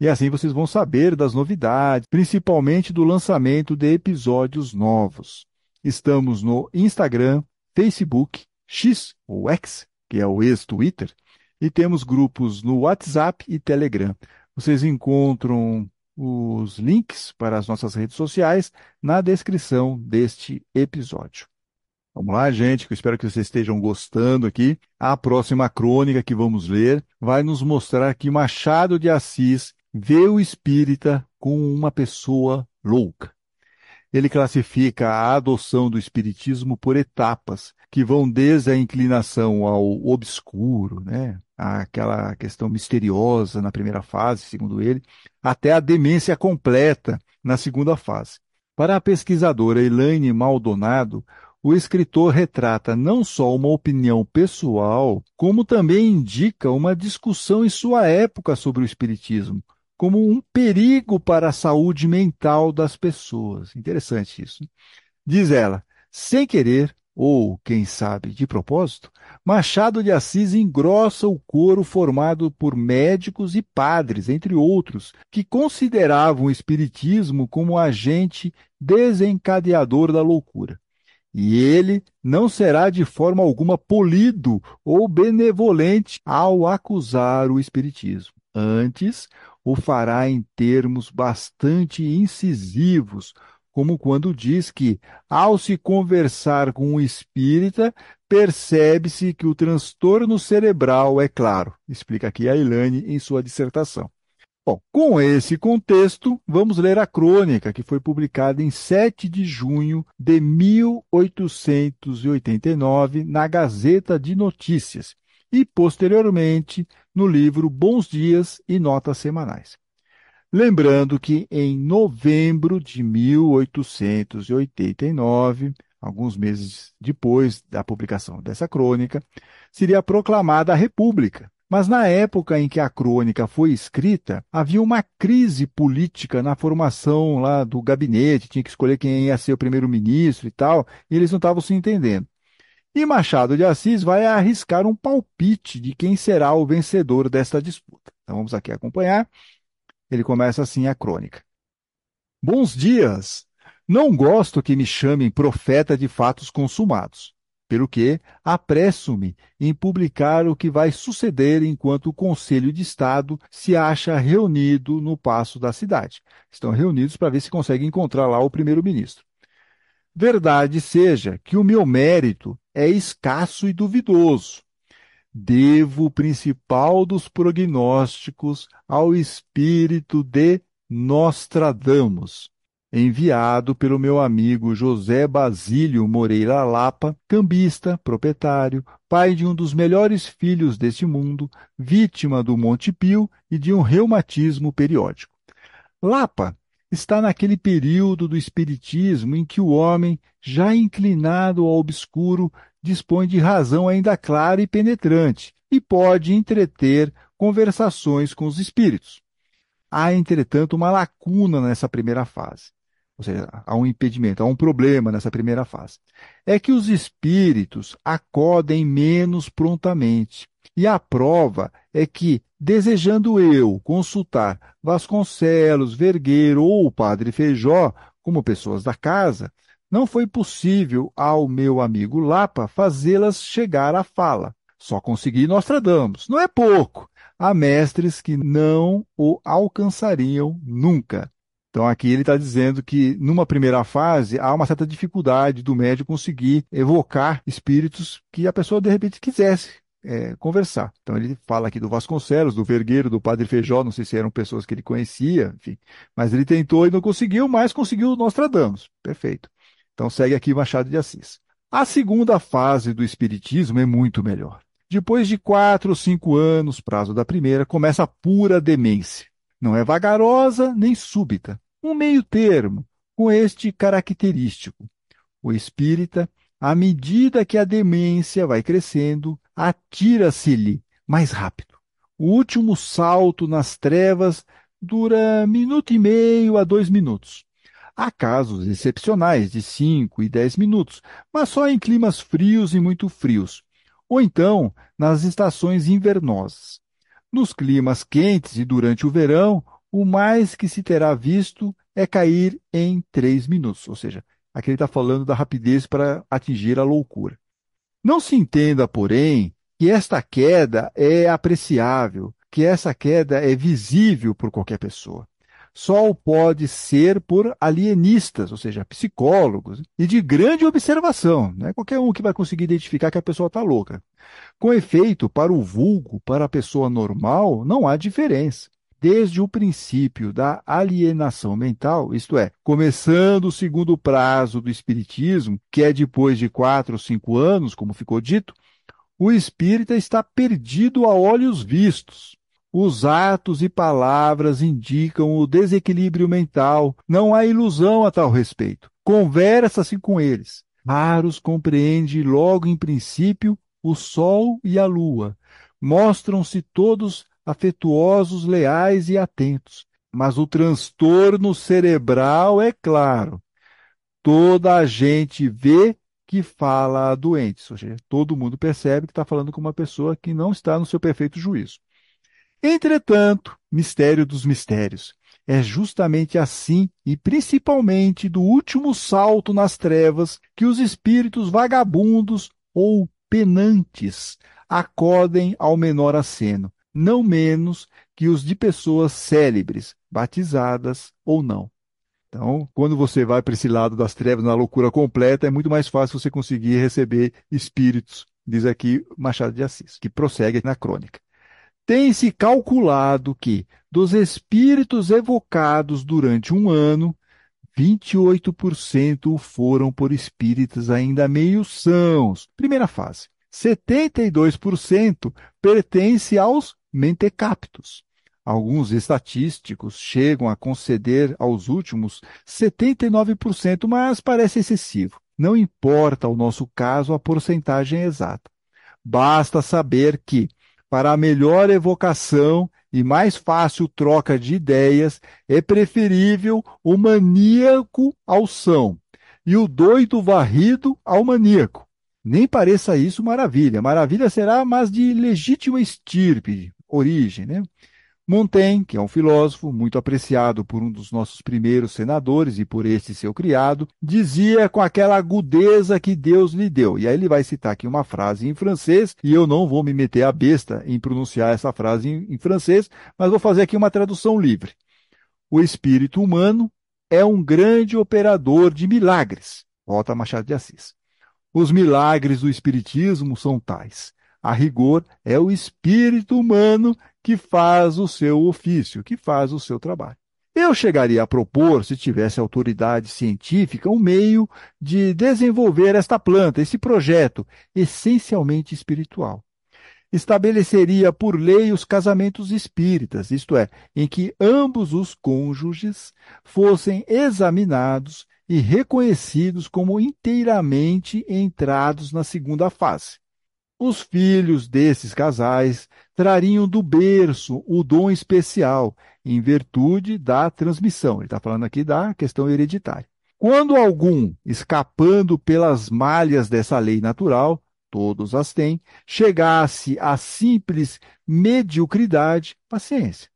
E assim vocês vão saber das novidades, principalmente do lançamento de episódios novos. Estamos no Instagram, Facebook, X ou X, que é o ex-Twitter, e temos grupos no WhatsApp e Telegram. Vocês encontram os links para as nossas redes sociais na descrição deste episódio. Vamos lá, gente, eu espero que vocês estejam gostando aqui. A próxima crônica que vamos ler vai nos mostrar que Machado de Assis vê o espírita como uma pessoa louca. Ele classifica a adoção do espiritismo por etapas, que vão desde a inclinação ao obscuro, né, aquela questão misteriosa na primeira fase, segundo ele, até a demência completa na segunda fase. Para a pesquisadora Elaine Maldonado, o escritor retrata não só uma opinião pessoal, como também indica uma discussão em sua época sobre o espiritismo, como um perigo para a saúde mental das pessoas. Interessante isso. Diz ela, sem querer, ou quem sabe de propósito, Machado de Assis engrossa o coro formado por médicos e padres, entre outros, que consideravam o espiritismo como agente desencadeador da loucura. E ele não será de forma alguma polido ou benevolente ao acusar o espiritismo. Antes, o fará em termos bastante incisivos, como quando diz que, ao se conversar com um espírita, percebe-se que o transtorno cerebral é claro, explica aqui a Ilane em sua dissertação. Bom, com esse contexto, vamos ler a crônica que foi publicada em 7 de junho de 1889 na Gazeta de Notícias e, posteriormente, no livro Bons Dias e Notas Semanais. Lembrando que em novembro de 1889, alguns meses depois da publicação dessa crônica, seria proclamada a República. Mas na época em que a crônica foi escrita, havia uma crise política na formação lá do gabinete, tinha que escolher quem ia ser o primeiro-ministro e tal, e eles não estavam se entendendo. E Machado de Assis vai arriscar um palpite de quem será o vencedor desta disputa. Então vamos aqui acompanhar. Ele começa assim a crônica. Bons dias! Não gosto que me chamem profeta de fatos consumados, pelo que apresso-me em publicar o que vai suceder enquanto o Conselho de Estado se acha reunido no passo da cidade. Estão reunidos para ver se conseguem encontrar lá o primeiro-ministro. Verdade seja que o meu mérito é escasso e duvidoso. Devo o principal dos prognósticos ao espírito de Nostradamus, enviado pelo meu amigo José Basílio Moreira Lapa, cambista, proprietário, pai de um dos melhores filhos deste mundo, vítima do Monte Pio e de um reumatismo periódico. Lapa está naquele período do Espiritismo em que o homem, já inclinado ao obscuro, dispõe de razão ainda clara e penetrante e pode entreter conversações com os espíritos. Há, entretanto, uma lacuna nessa primeira fase. Ou seja, há um impedimento, há um problema nessa primeira fase. É que os espíritos acodem menos prontamente. E a prova é que, desejando eu consultar Vasconcelos, Vergueiro ou o Padre Feijó como pessoas da casa, não foi possível ao meu amigo Lapa fazê-las chegar à fala. Só consegui Nostradamus. Não é pouco. Há mestres que não o alcançariam nunca. Então, aqui ele está dizendo que, numa primeira fase, há uma certa dificuldade do médium conseguir evocar espíritos que a pessoa, de repente, quisesse é, conversar. Então ele fala aqui do Vasconcelos, do Vergueiro, do Padre Feijó, não sei se eram pessoas que ele conhecia, enfim. Mas ele tentou e não conseguiu, mas conseguiu Nostradamus. Perfeito. Então segue aqui Machado de Assis. A segunda fase do Espiritismo é muito melhor. Depois de quatro ou cinco anos, prazo da primeira, começa a pura demência. Não é vagarosa nem súbita. Um meio termo, com este característico. O espírita, à medida que a demência vai crescendo, atira-se-lhe mais rápido. O último salto nas trevas dura minuto e meio a dois minutos. Há casos excepcionais de cinco e dez minutos, mas só em climas frios e muito frios, ou então nas estações invernosas. Nos climas quentes e durante o verão, o mais que se terá visto é cair em três minutos, ou seja, aqui ele está falando da rapidez para atingir a loucura. Não se entenda, porém, que esta queda é apreciável, que essa queda é visível por qualquer pessoa. Só pode ser por alienistas, ou seja, psicólogos, e de grande observação. Não é qualquer um que vai conseguir identificar que a pessoa está louca. Com efeito, para o vulgo, para a pessoa normal, não há diferença desde o princípio da alienação mental, isto é, começando o segundo prazo do Espiritismo, que é depois de quatro ou cinco anos, como ficou dito, o espírita está perdido a olhos vistos. Os atos e palavras indicam o desequilíbrio mental, não há ilusão a tal respeito. Conversa-se com eles. Raros compreende logo em princípio o sol e a lua. Mostram-se todos afetuosos, leais e atentos. Mas o transtorno cerebral é claro. Toda a gente vê que fala a doente, ou seja, todo mundo percebe que está falando com uma pessoa que não está no seu perfeito juízo. Entretanto, mistério dos mistérios, é justamente assim, e principalmente do último salto nas trevas, que os espíritos vagabundos ou penantes acodem ao menor aceno, não menos que os de pessoas célebres, batizadas ou não. Então, quando você vai para esse lado das trevas, na loucura completa, é muito mais fácil você conseguir receber espíritos, diz aqui Machado de Assis, que prossegue na crônica. Tem-se calculado que, dos espíritos evocados durante um ano, 28% foram por espíritos ainda meio sãos, primeira fase. 72% pertence aos mentecaptos. Alguns estatísticos chegam a conceder aos últimos 79%, mas parece excessivo. Não importa o nosso caso a porcentagem exata. Basta saber que, para melhor evocação e mais fácil troca de ideias, é preferível o maníaco ao são e o doido varrido ao maníaco. Nem pareça isso maravilha. Maravilha será, mas de legítima estirpe, origem. Né? Montaigne, que é um filósofo muito apreciado por um dos nossos primeiros senadores e por este seu criado, dizia com aquela agudeza que Deus lhe deu. E aí ele vai citar aqui uma frase em francês, e eu não vou me meter a besta em pronunciar essa frase em, em francês, mas vou fazer aqui uma tradução livre. O espírito humano é um grande operador de milagres. Volta Machado de Assis. Os milagres do Espiritismo são tais. A rigor, é o espírito humano que faz o seu ofício, que faz o seu trabalho. Eu chegaria a propor, se tivesse autoridade científica, um meio de desenvolver esta planta, esse projeto, essencialmente espiritual. Estabeleceria por lei os casamentos espíritas, isto é, em que ambos os cônjuges fossem examinados e reconhecidos como inteiramente entrados na segunda fase. Os filhos desses casais trariam do berço o dom especial, em virtude da transmissão. Ele está falando aqui da questão hereditária. Quando algum, escapando pelas malhas dessa lei natural, todos as têm, chegasse à simples mediocridade, paciência.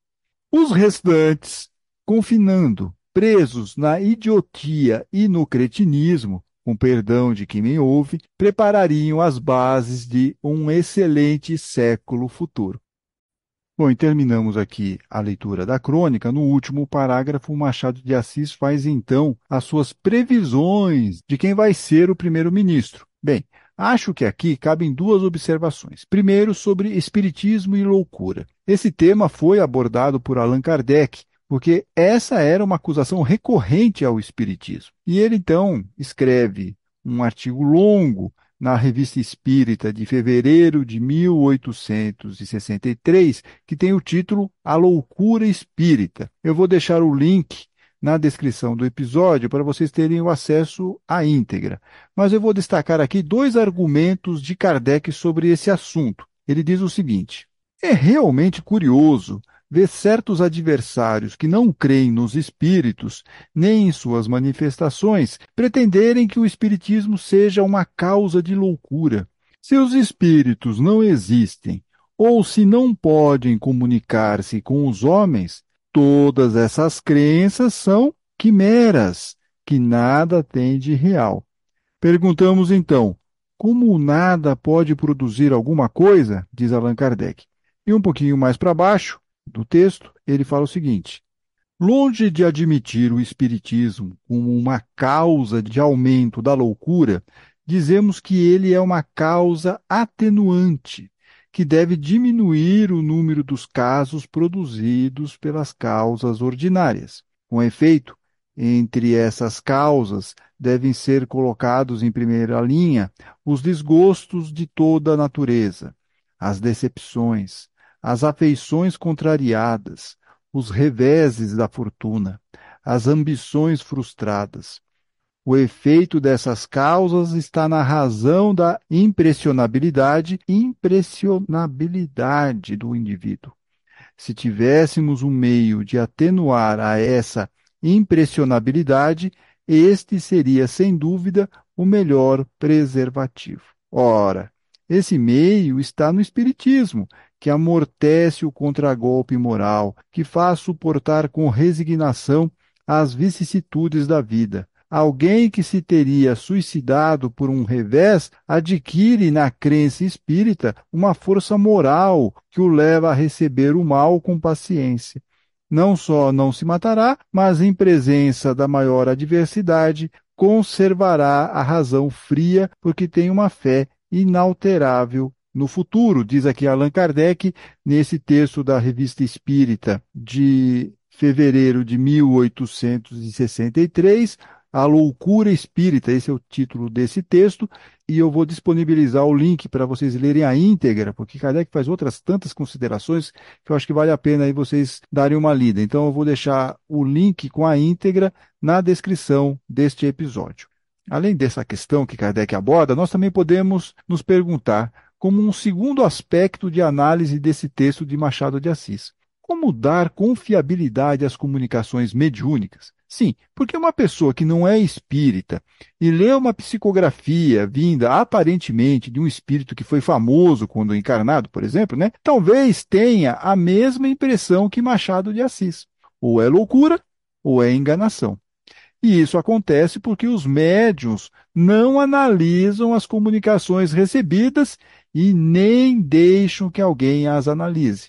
Os restantes, confinando presos na idiotia e no cretinismo, com perdão de quem me ouve, preparariam as bases de um excelente século futuro. Bom, e terminamos aqui a leitura da crônica. No último parágrafo, Machado de Assis faz então as suas previsões de quem vai ser o primeiro-ministro. Bem, Acho que aqui cabem duas observações. Primeiro, sobre espiritismo e loucura. Esse tema foi abordado por Allan Kardec, porque essa era uma acusação recorrente ao espiritismo. E ele então escreve um artigo longo na Revista Espírita de fevereiro de 1863, que tem o título A Loucura Espírita. Eu vou deixar o link na descrição do episódio para vocês terem o acesso à íntegra. Mas eu vou destacar aqui dois argumentos de Kardec sobre esse assunto. Ele diz o seguinte: é realmente curioso ver certos adversários que não creem nos espíritos, nem em suas manifestações, pretenderem que o espiritismo seja uma causa de loucura. Se os espíritos não existem, ou se não podem comunicar-se com os homens, todas essas crenças são quimeras, que nada tem de real. Perguntamos então, como o nada pode produzir alguma coisa? diz Allan Kardec. E um pouquinho mais para baixo, do texto, ele fala o seguinte: Longe de admitir o Espiritismo como uma causa de aumento da loucura, dizemos que ele é uma causa atenuante, que deve diminuir o número dos casos produzidos pelas causas ordinárias. Com efeito, entre essas causas devem ser colocados em primeira linha os desgostos de toda a natureza, as decepções, as afeições contrariadas, os reveses da fortuna, as ambições frustradas. O efeito dessas causas está na razão da impressionabilidade, impressionabilidade do indivíduo. Se tivéssemos um meio de atenuar a essa impressionabilidade, este seria, sem dúvida, o melhor preservativo. Ora, esse meio está no Espiritismo, que amortece o contragolpe moral, que faz suportar com resignação as vicissitudes da vida. Alguém que se teria suicidado por um revés adquire na crença espírita uma força moral que o leva a receber o mal com paciência. Não só não se matará, mas em presença da maior adversidade conservará a razão fria, porque tem uma fé inalterável no futuro, diz aqui Allan Kardec, nesse texto da Revista Espírita de fevereiro de 1863, A Loucura Espírita, esse é o título desse texto, e eu vou disponibilizar o link para vocês lerem a íntegra, porque Kardec faz outras tantas considerações que eu acho que vale a pena aí vocês darem uma lida. Então eu vou deixar o link com a íntegra na descrição deste episódio. Além dessa questão que Kardec aborda, nós também podemos nos perguntar como um segundo aspecto de análise desse texto de Machado de Assis. Como dar confiabilidade às comunicações mediúnicas? Sim, porque uma pessoa que não é espírita e lê uma psicografia vinda aparentemente de um espírito que foi famoso quando encarnado, por exemplo, né, talvez tenha a mesma impressão que Machado de Assis. Ou é loucura ou é enganação. E isso acontece porque os médiums não analisam as comunicações recebidas e nem deixam que alguém as analise.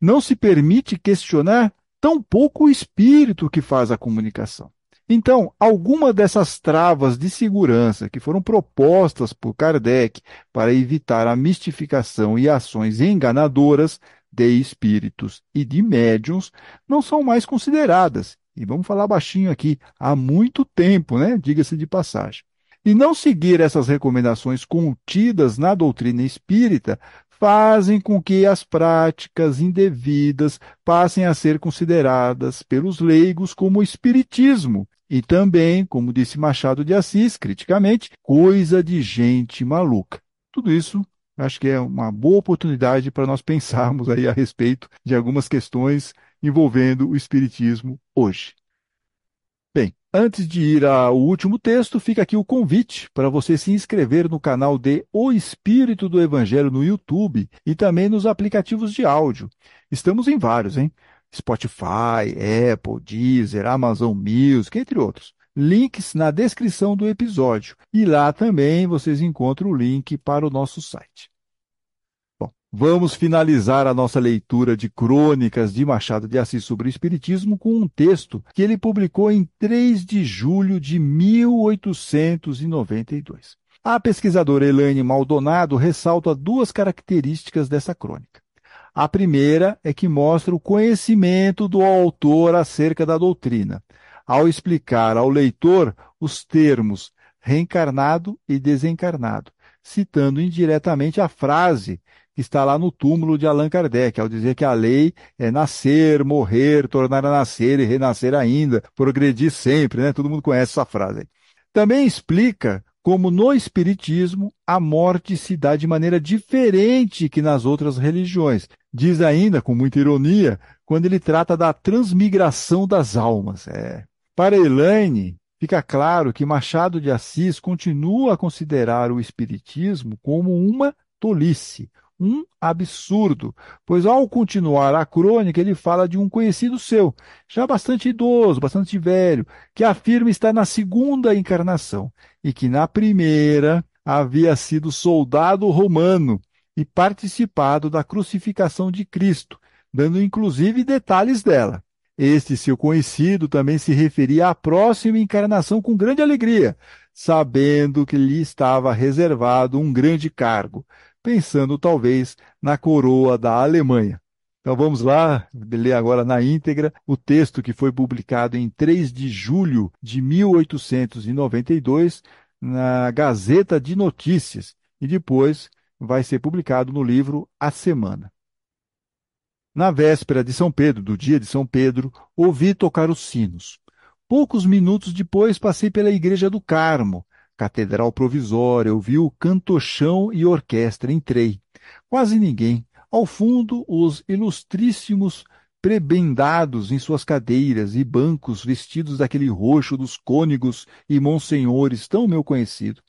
Não se permite questionar tampouco o espírito que faz a comunicação. Então, alguma dessas travas de segurança que foram propostas por Kardec para evitar a mistificação e ações enganadoras de espíritos e de médiums não são mais consideradas. E vamos falar baixinho aqui, há muito tempo, né? Diga-se de passagem. E não seguir essas recomendações contidas na doutrina espírita fazem com que as práticas indevidas passem a ser consideradas pelos leigos como espiritismo e também, como disse Machado de Assis criticamente, coisa de gente maluca. Tudo isso acho que é uma boa oportunidade para nós pensarmos aí a respeito de algumas questões envolvendo o espiritismo hoje. Antes de ir ao último texto, fica aqui o convite para você se inscrever no canal de O Espírito do Evangelho no YouTube e também nos aplicativos de áudio. Estamos em vários, hein? Spotify, Apple, Deezer, Amazon Music, entre outros. Links na descrição do episódio. E lá também vocês encontram o link para o nosso site. Vamos finalizar a nossa leitura de crônicas de Machado de Assis sobre o Espiritismo com um texto que ele publicou em 3 de julho de 1892. A pesquisadora Elaine Maldonado ressalta duas características dessa crônica. A primeira é que mostra o conhecimento do autor acerca da doutrina, ao explicar ao leitor os termos reencarnado e desencarnado, citando indiretamente a frase que está lá no túmulo de Allan Kardec, ao dizer que a lei é nascer, morrer, tornar a nascer e renascer ainda, progredir sempre, né? Todo mundo conhece essa frase. Também explica como no Espiritismo a morte se dá de maneira diferente que nas outras religiões. Diz ainda, com muita ironia, quando ele trata da transmigração das almas. É. Para Elaine, fica claro que Machado de Assis continua a considerar o Espiritismo como uma tolice, um absurdo, pois ao continuar a crônica ele fala de um conhecido seu, já bastante idoso, bastante velho, que afirma estar na segunda encarnação e que na primeira havia sido soldado romano e participado da crucificação de Cristo, dando inclusive detalhes dela. Este seu conhecido também se referia à próxima encarnação com grande alegria, sabendo que lhe estava reservado um grande cargo, pensando talvez na coroa da Alemanha. Então vamos lá ler agora na íntegra o texto que foi publicado em 3 de julho de 1892 na Gazeta de Notícias e depois vai ser publicado no livro A Semana. Na véspera de São Pedro, do dia de São Pedro, ouvi tocar os sinos. Poucos minutos depois passei pela igreja do Carmo, catedral provisória, ouvi o cantochão e orquestra, entrei. Quase ninguém. Ao fundo, os ilustríssimos prebendados em suas cadeiras e bancos vestidos daquele roxo dos cônegos e monsenhores tão meu conhecido.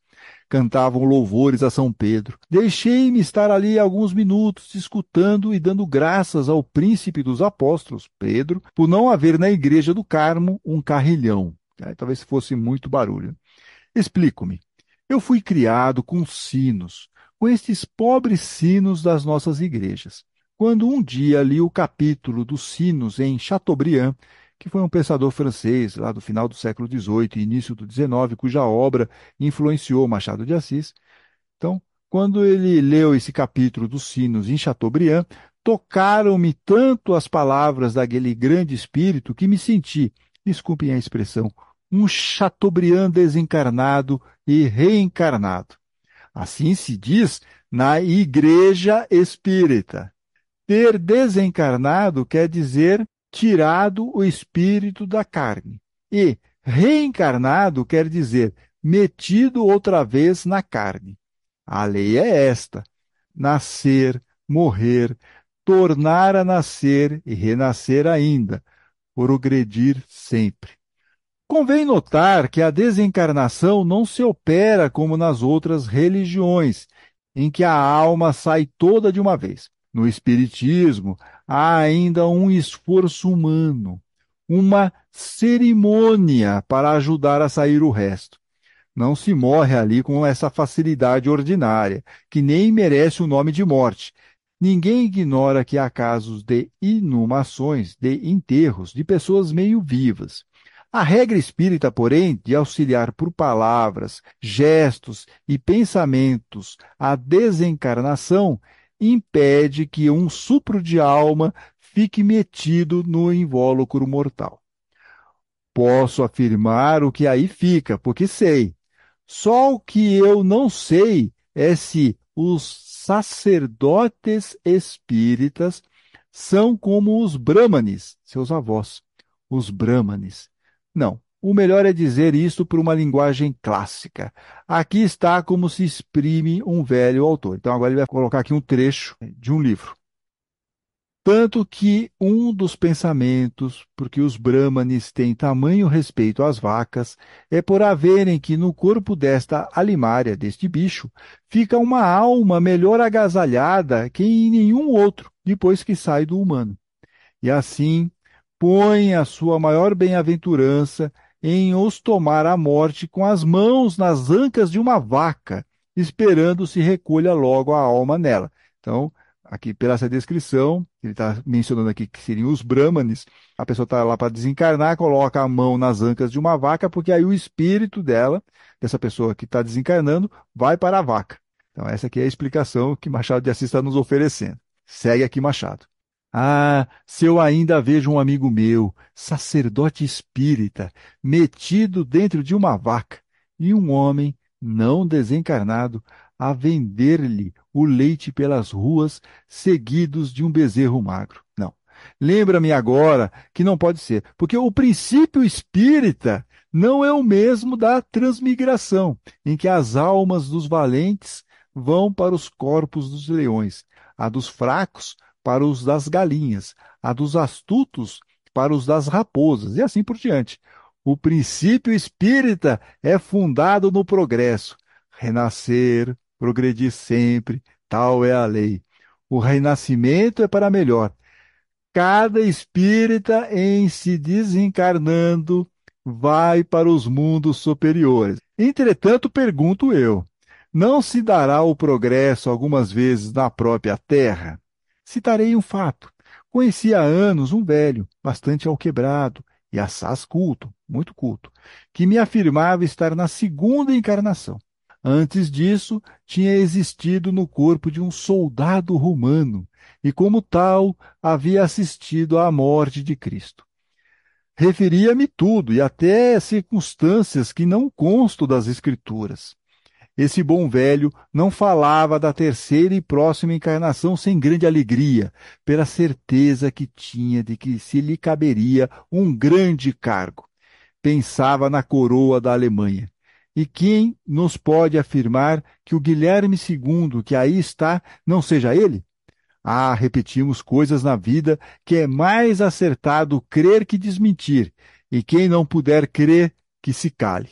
Cantavam louvores a São Pedro. Deixei-me estar ali alguns minutos, escutando e dando graças ao príncipe dos apóstolos, Pedro, por não haver na igreja do Carmo um carrilhão. Talvez fosse muito barulho. Explico-me. Eu fui criado com sinos, com estes pobres sinos das nossas igrejas. Quando um dia li o capítulo dos sinos em Chateaubriand, que foi um pensador francês lá do final do século XVIII e início do XIX, cuja obra influenciou Machado de Assis. Então, quando ele leu esse capítulo dos sinos em Chateaubriand, tocaram-me tanto as palavras daquele grande espírito que me senti, desculpem a expressão, um Chateaubriand desencarnado e reencarnado. Assim se diz na Igreja Espírita. Ter desencarnado quer dizer tirado o espírito da carne. E reencarnado quer dizer metido outra vez na carne. A lei é esta: nascer, morrer, tornar a nascer e renascer ainda, progredir sempre. Convém notar que a desencarnação não se opera como nas outras religiões, em que a alma sai toda de uma vez. No Espiritismo, há ainda um esforço humano, uma cerimônia para ajudar a sair o resto. Não se morre ali com essa facilidade ordinária, que nem merece o nome de morte. Ninguém ignora que há casos de inumações, de enterros, de pessoas meio vivas. A regra espírita, porém, de auxiliar por palavras, gestos e pensamentos a desencarnação, impede que um supro de alma fique metido no invólucro mortal. Posso afirmar o que aí fica, porque sei. Só o que eu não sei é se os sacerdotes espíritas são como os brahmanes, seus avós, os brahmanes não. O melhor é dizer isto por uma linguagem clássica. Aqui está como se exprime um velho autor. Então, agora ele vai colocar aqui um trecho de um livro. Tanto que um dos pensamentos, porque os brahmanes têm tamanho respeito às vacas, é por haverem que no corpo desta alimária, deste bicho, fica uma alma melhor agasalhada que em nenhum outro, depois que sai do humano. E assim, põe a sua maior bem-aventurança em os tomar a morte com as mãos nas ancas de uma vaca, esperando se recolha logo a alma nela. Então, aqui pela essa descrição, ele está mencionando aqui que seriam os brahmanes, a pessoa está lá para desencarnar, coloca a mão nas ancas de uma vaca, porque aí o espírito dela, dessa pessoa que está desencarnando, vai para a vaca. Então essa aqui é a explicação que Machado de Assis está nos oferecendo. Segue aqui Machado. Ah, se eu ainda vejo um amigo meu, sacerdote espírita, metido dentro de uma vaca, e um homem não desencarnado a vender-lhe o leite pelas ruas, seguidos de um bezerro magro. Não. Lembra-me agora que não pode ser, porque o princípio espírita não é o mesmo da transmigração, em que as almas dos valentes vão para os corpos dos leões, a dos fracos para os das galinhas, a dos astutos para os das raposas, e assim por diante. O princípio espírita é fundado no progresso. Renascer, progredir sempre, tal é a lei. O renascimento é para melhor. Cada espírita, em se desencarnando, vai para os mundos superiores. Entretanto, pergunto eu: não se dará o progresso algumas vezes na própria terra? Citarei um fato. Conheci há anos um velho, bastante alquebrado e assaz culto, muito culto, que me afirmava estar na segunda encarnação. Antes disso, tinha existido no corpo de um soldado romano e, como tal, havia assistido à morte de Cristo. Referia-me tudo e até circunstâncias que não constam das Escrituras. Esse bom velho não falava da terceira e próxima encarnação sem grande alegria, pela certeza que tinha de que se lhe caberia um grande cargo. Pensava na coroa da Alemanha e quem nos pode afirmar que o Guilherme II, que aí está, não seja ele? Ah, repetimos coisas na vida que é mais acertado crer que desmentir, e quem não puder crer, que se cale.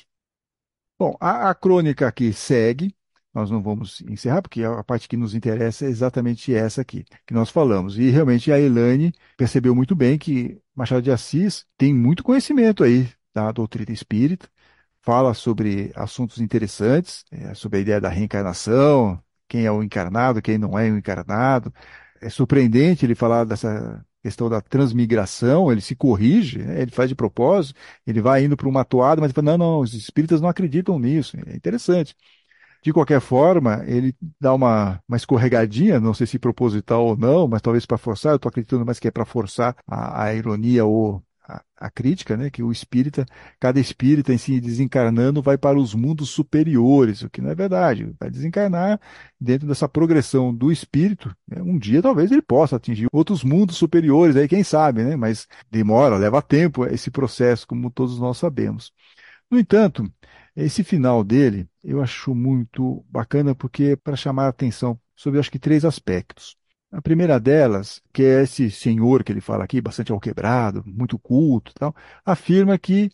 Bom, a, a crônica aqui segue, nós não vamos encerrar, porque a parte que nos interessa é exatamente essa aqui, que nós falamos. E realmente a Elaine percebeu muito bem que Machado de Assis tem muito conhecimento aí da doutrina espírita, fala sobre assuntos interessantes, é, sobre a ideia da reencarnação, quem é o encarnado, quem não é o encarnado. É surpreendente ele falar dessa questão da transmigração, ele se corrige, né? ele faz de propósito, ele vai indo para uma toada, mas ele fala, não, não, os espíritas não acreditam nisso. É interessante. De qualquer forma, ele dá uma, uma escorregadinha, não sei se proposital ou não, mas talvez para forçar, eu estou acreditando mais que é para forçar a, a ironia ou a, a, crítica, né, que o espírita, cada espírita em si desencarnando vai para os mundos superiores, o que não é verdade. Vai desencarnar dentro dessa progressão do espírito. Né, um dia talvez ele possa atingir outros mundos superiores, aí quem sabe, né? Mas demora, leva tempo esse processo, como todos nós sabemos. No entanto, esse final dele eu acho muito bacana porque é para chamar a atenção sobre acho que três aspectos. A primeira delas, que é esse senhor que ele fala aqui, bastante alquebrado, muito culto tal, afirma que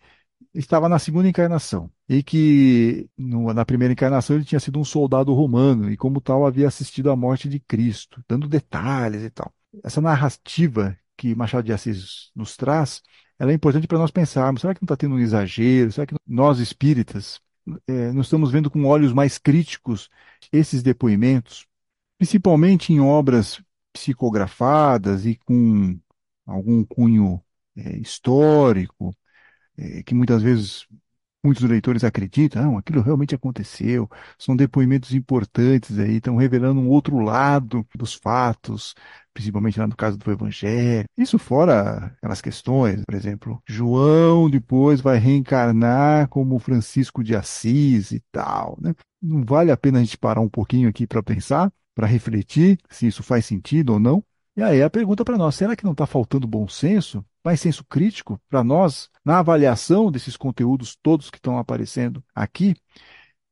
estava na segunda encarnação e que no, na primeira encarnação ele tinha sido um soldado romano e como tal havia assistido à morte de Cristo, dando detalhes e tal. Essa narrativa que Machado de Assis nos traz, ela é importante para nós pensarmos, será que não está tendo um exagero? Será que nós espíritas é, não estamos vendo com olhos mais críticos esses depoimentos? Principalmente em obras psicografadas e com algum cunho é, histórico, é, que muitas vezes muitos leitores acreditam, não, aquilo realmente aconteceu, são depoimentos importantes aí, estão revelando um outro lado dos fatos, principalmente lá no caso do Evangelho. Isso fora aquelas questões, por exemplo, João depois vai reencarnar como Francisco de Assis e tal, né? Não vale a pena a gente parar um pouquinho aqui para pensar? Para refletir se isso faz sentido ou não. E aí a pergunta para nós: será que não está faltando bom senso, mais senso crítico para nós na avaliação desses conteúdos todos que estão aparecendo aqui?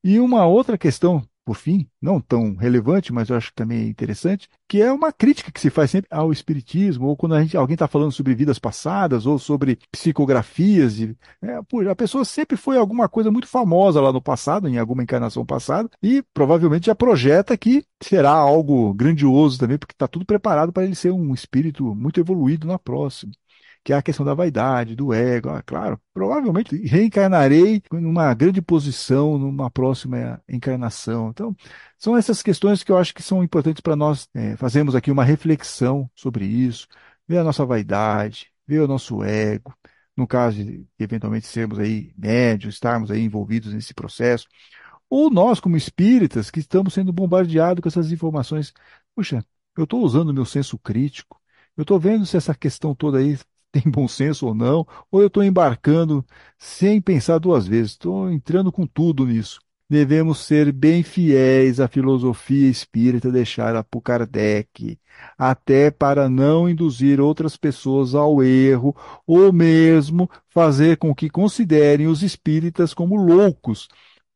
E uma outra questão por fim, não tão relevante, mas eu acho que também é interessante, que é uma crítica que se faz sempre ao espiritismo, ou quando a gente, alguém está falando sobre vidas passadas, ou sobre psicografias. De, é, a pessoa sempre foi alguma coisa muito famosa lá no passado, em alguma encarnação passada, e provavelmente já projeta que será algo grandioso também, porque está tudo preparado para ele ser um espírito muito evoluído na próxima. Que é a questão da vaidade, do ego. Ah, claro, provavelmente reencarnarei numa grande posição numa próxima encarnação. Então, são essas questões que eu acho que são importantes para nós é, fazermos aqui uma reflexão sobre isso, ver a nossa vaidade, ver o nosso ego, no caso de eventualmente sermos aí médios, estarmos aí envolvidos nesse processo, ou nós como espíritas que estamos sendo bombardeados com essas informações. Puxa, eu estou usando o meu senso crítico, eu estou vendo se essa questão toda aí tem bom senso ou não, ou eu estou embarcando sem pensar duas vezes, estou entrando com tudo nisso. Devemos ser bem fiéis à filosofia espírita deixada por Kardec, até para não induzir outras pessoas ao erro, ou mesmo fazer com que considerem os espíritas como loucos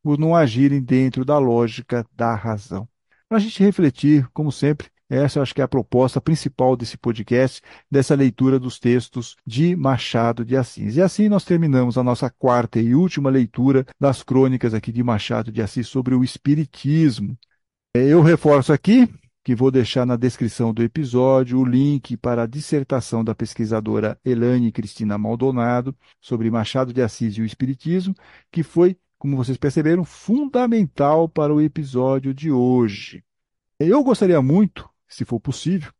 por não agirem dentro da lógica da razão. Para a gente refletir, como sempre, essa eu acho que é a proposta principal desse podcast, dessa leitura dos textos de Machado de Assis. E assim nós terminamos a nossa quarta e última leitura das crônicas aqui de Machado de Assis sobre o Espiritismo. Eu reforço aqui que vou deixar na descrição do episódio o link para a dissertação da pesquisadora Elane Cristina Maldonado sobre Machado de Assis e o Espiritismo, que foi, como vocês perceberam, fundamental para o episódio de hoje. Eu gostaria muito se for possível,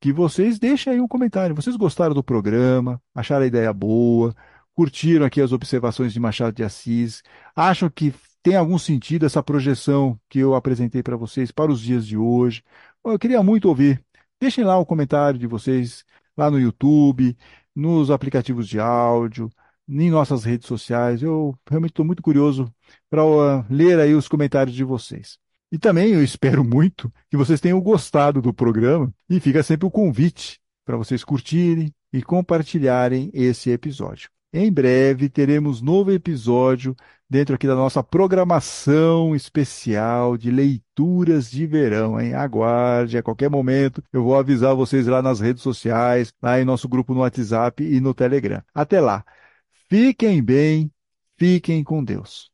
que vocês deixem aí um comentário. Vocês gostaram do programa? Acharam a ideia boa? Curtiram aqui as observações de Machado de Assis? Acham que tem algum sentido essa projeção que eu apresentei para vocês para os dias de hoje? Eu queria muito ouvir. Deixem lá o comentário de vocês lá no YouTube, nos aplicativos de áudio, em nossas redes sociais. Eu realmente estou muito curioso para uh, ler aí os comentários de vocês. E também eu espero muito que vocês tenham gostado do programa e fica sempre o convite para vocês curtirem e compartilharem esse episódio. Em breve teremos novo episódio dentro aqui da nossa programação especial de leituras de verão, hein? Aguarde, a qualquer momento eu vou avisar vocês lá nas redes sociais, lá em nosso grupo no WhatsApp e no Telegram. Até lá. Fiquem bem, fiquem com Deus.